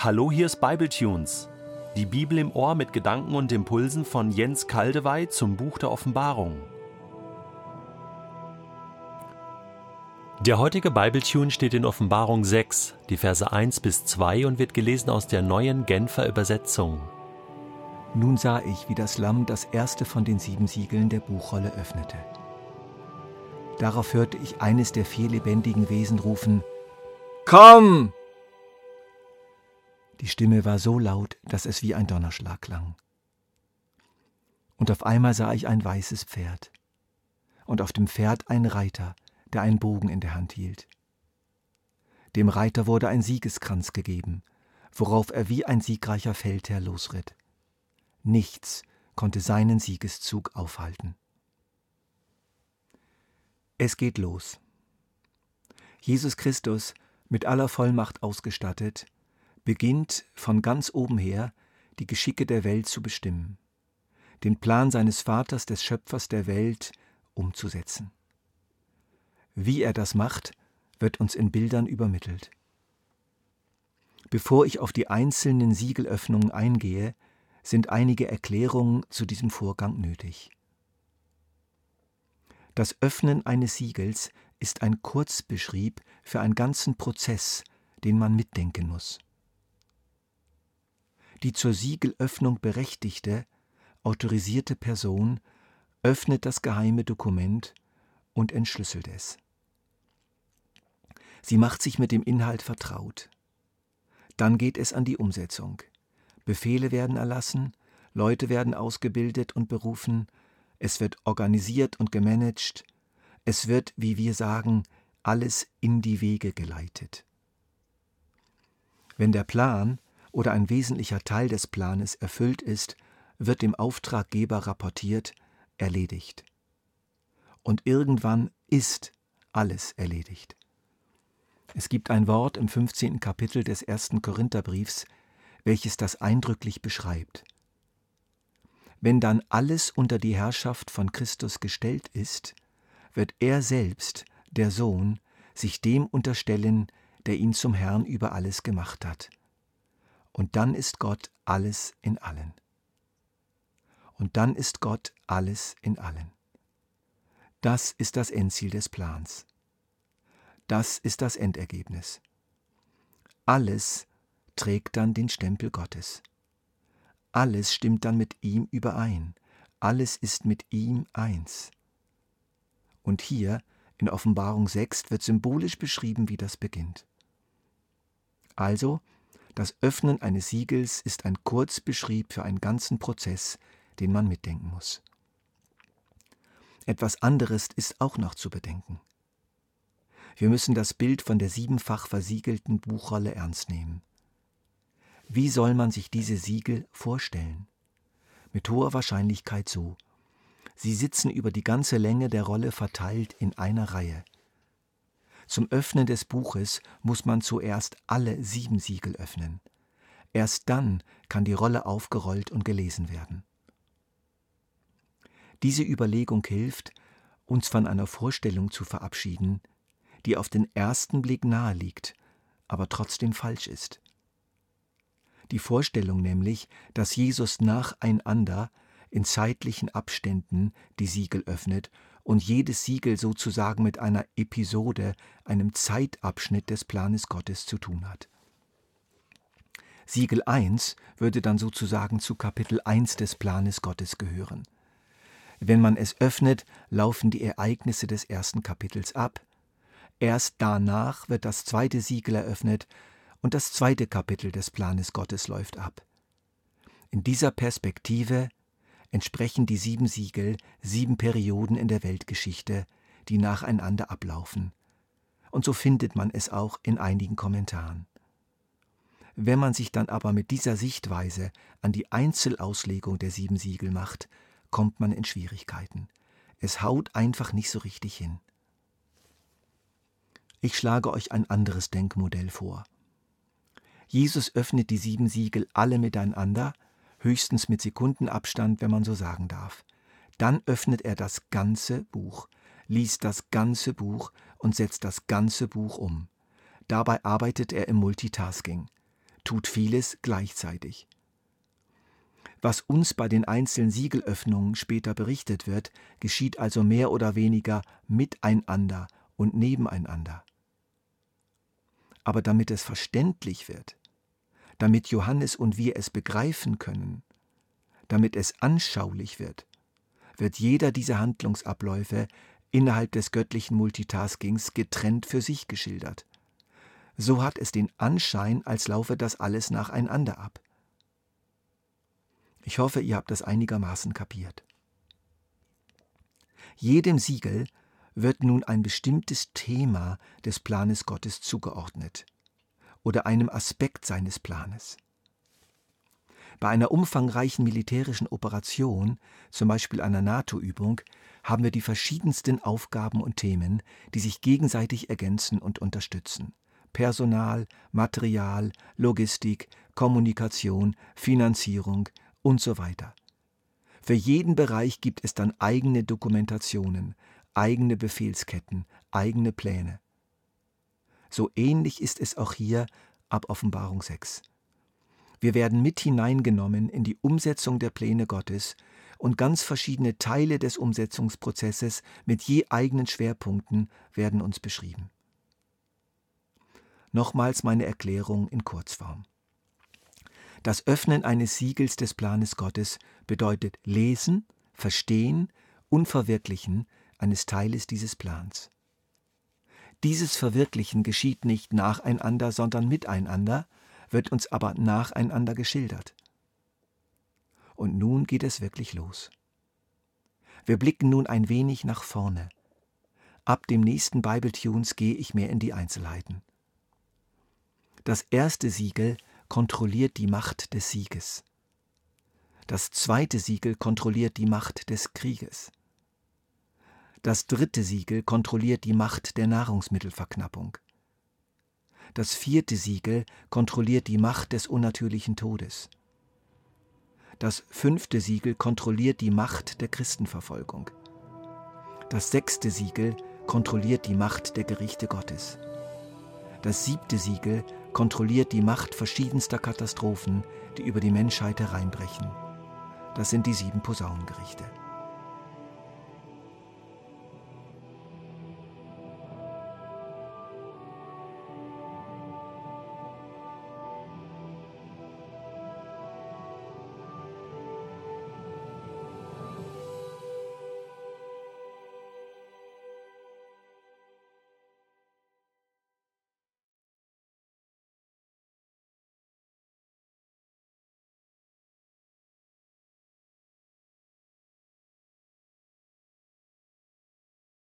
Hallo, hier ist Bibletunes. Die Bibel im Ohr mit Gedanken und Impulsen von Jens Kaldewey zum Buch der Offenbarung. Der heutige Bibletune steht in Offenbarung 6, die Verse 1 bis 2 und wird gelesen aus der neuen Genfer Übersetzung. Nun sah ich, wie das Lamm das erste von den sieben Siegeln der Buchrolle öffnete. Darauf hörte ich eines der vier lebendigen Wesen rufen, Komm! Die Stimme war so laut, dass es wie ein Donnerschlag klang. Und auf einmal sah ich ein weißes Pferd, und auf dem Pferd ein Reiter, der einen Bogen in der Hand hielt. Dem Reiter wurde ein Siegeskranz gegeben, worauf er wie ein siegreicher Feldherr losritt. Nichts konnte seinen Siegeszug aufhalten. Es geht los. Jesus Christus, mit aller Vollmacht ausgestattet, beginnt von ganz oben her die Geschicke der Welt zu bestimmen, den Plan seines Vaters, des Schöpfers der Welt, umzusetzen. Wie er das macht, wird uns in Bildern übermittelt. Bevor ich auf die einzelnen Siegelöffnungen eingehe, sind einige Erklärungen zu diesem Vorgang nötig. Das Öffnen eines Siegels ist ein Kurzbeschrieb für einen ganzen Prozess, den man mitdenken muss die zur Siegelöffnung berechtigte, autorisierte Person öffnet das geheime Dokument und entschlüsselt es. Sie macht sich mit dem Inhalt vertraut. Dann geht es an die Umsetzung. Befehle werden erlassen, Leute werden ausgebildet und berufen, es wird organisiert und gemanagt, es wird, wie wir sagen, alles in die Wege geleitet. Wenn der Plan, oder ein wesentlicher Teil des Planes erfüllt ist, wird dem Auftraggeber rapportiert, erledigt. Und irgendwann ist alles erledigt. Es gibt ein Wort im 15. Kapitel des ersten Korintherbriefs, welches das eindrücklich beschreibt. Wenn dann alles unter die Herrschaft von Christus gestellt ist, wird er selbst, der Sohn, sich dem unterstellen, der ihn zum Herrn über alles gemacht hat. Und dann ist Gott alles in allen. Und dann ist Gott alles in allen. Das ist das Endziel des Plans. Das ist das Endergebnis. Alles trägt dann den Stempel Gottes. Alles stimmt dann mit ihm überein. Alles ist mit ihm eins. Und hier in Offenbarung 6 wird symbolisch beschrieben, wie das beginnt. Also das Öffnen eines Siegels ist ein Kurzbeschrieb für einen ganzen Prozess, den man mitdenken muss. Etwas anderes ist auch noch zu bedenken. Wir müssen das Bild von der siebenfach versiegelten Buchrolle ernst nehmen. Wie soll man sich diese Siegel vorstellen? Mit hoher Wahrscheinlichkeit so. Sie sitzen über die ganze Länge der Rolle verteilt in einer Reihe. Zum Öffnen des Buches muss man zuerst alle sieben Siegel öffnen. Erst dann kann die Rolle aufgerollt und gelesen werden. Diese Überlegung hilft, uns von einer Vorstellung zu verabschieden, die auf den ersten Blick nahe liegt, aber trotzdem falsch ist. Die Vorstellung nämlich, dass Jesus nacheinander in zeitlichen Abständen die Siegel öffnet und jedes Siegel sozusagen mit einer Episode, einem Zeitabschnitt des Planes Gottes zu tun hat. Siegel 1 würde dann sozusagen zu Kapitel 1 des Planes Gottes gehören. Wenn man es öffnet, laufen die Ereignisse des ersten Kapitels ab. Erst danach wird das zweite Siegel eröffnet und das zweite Kapitel des Planes Gottes läuft ab. In dieser Perspektive entsprechen die sieben Siegel sieben Perioden in der Weltgeschichte, die nacheinander ablaufen. Und so findet man es auch in einigen Kommentaren. Wenn man sich dann aber mit dieser Sichtweise an die Einzelauslegung der sieben Siegel macht, kommt man in Schwierigkeiten. Es haut einfach nicht so richtig hin. Ich schlage euch ein anderes Denkmodell vor. Jesus öffnet die sieben Siegel alle miteinander, höchstens mit Sekundenabstand, wenn man so sagen darf. Dann öffnet er das ganze Buch, liest das ganze Buch und setzt das ganze Buch um. Dabei arbeitet er im Multitasking, tut vieles gleichzeitig. Was uns bei den einzelnen Siegelöffnungen später berichtet wird, geschieht also mehr oder weniger miteinander und nebeneinander. Aber damit es verständlich wird, damit Johannes und wir es begreifen können, damit es anschaulich wird, wird jeder dieser Handlungsabläufe innerhalb des göttlichen Multitaskings getrennt für sich geschildert. So hat es den Anschein, als laufe das alles nacheinander ab. Ich hoffe, ihr habt das einigermaßen kapiert. Jedem Siegel wird nun ein bestimmtes Thema des Planes Gottes zugeordnet oder einem Aspekt seines Planes. Bei einer umfangreichen militärischen Operation, zum Beispiel einer NATO-Übung, haben wir die verschiedensten Aufgaben und Themen, die sich gegenseitig ergänzen und unterstützen. Personal, Material, Logistik, Kommunikation, Finanzierung und so weiter. Für jeden Bereich gibt es dann eigene Dokumentationen, eigene Befehlsketten, eigene Pläne. So ähnlich ist es auch hier ab Offenbarung 6. Wir werden mit hineingenommen in die Umsetzung der Pläne Gottes und ganz verschiedene Teile des Umsetzungsprozesses mit je eigenen Schwerpunkten werden uns beschrieben. Nochmals meine Erklärung in Kurzform. Das Öffnen eines Siegels des Planes Gottes bedeutet Lesen, Verstehen und Verwirklichen eines Teiles dieses Plans. Dieses Verwirklichen geschieht nicht nacheinander, sondern miteinander, wird uns aber nacheinander geschildert. Und nun geht es wirklich los. Wir blicken nun ein wenig nach vorne. Ab dem nächsten Bible Tunes gehe ich mehr in die Einzelheiten. Das erste Siegel kontrolliert die Macht des Sieges. Das zweite Siegel kontrolliert die Macht des Krieges. Das dritte Siegel kontrolliert die Macht der Nahrungsmittelverknappung. Das vierte Siegel kontrolliert die Macht des unnatürlichen Todes. Das fünfte Siegel kontrolliert die Macht der Christenverfolgung. Das sechste Siegel kontrolliert die Macht der Gerichte Gottes. Das siebte Siegel kontrolliert die Macht verschiedenster Katastrophen, die über die Menschheit hereinbrechen. Das sind die sieben Posaunengerichte.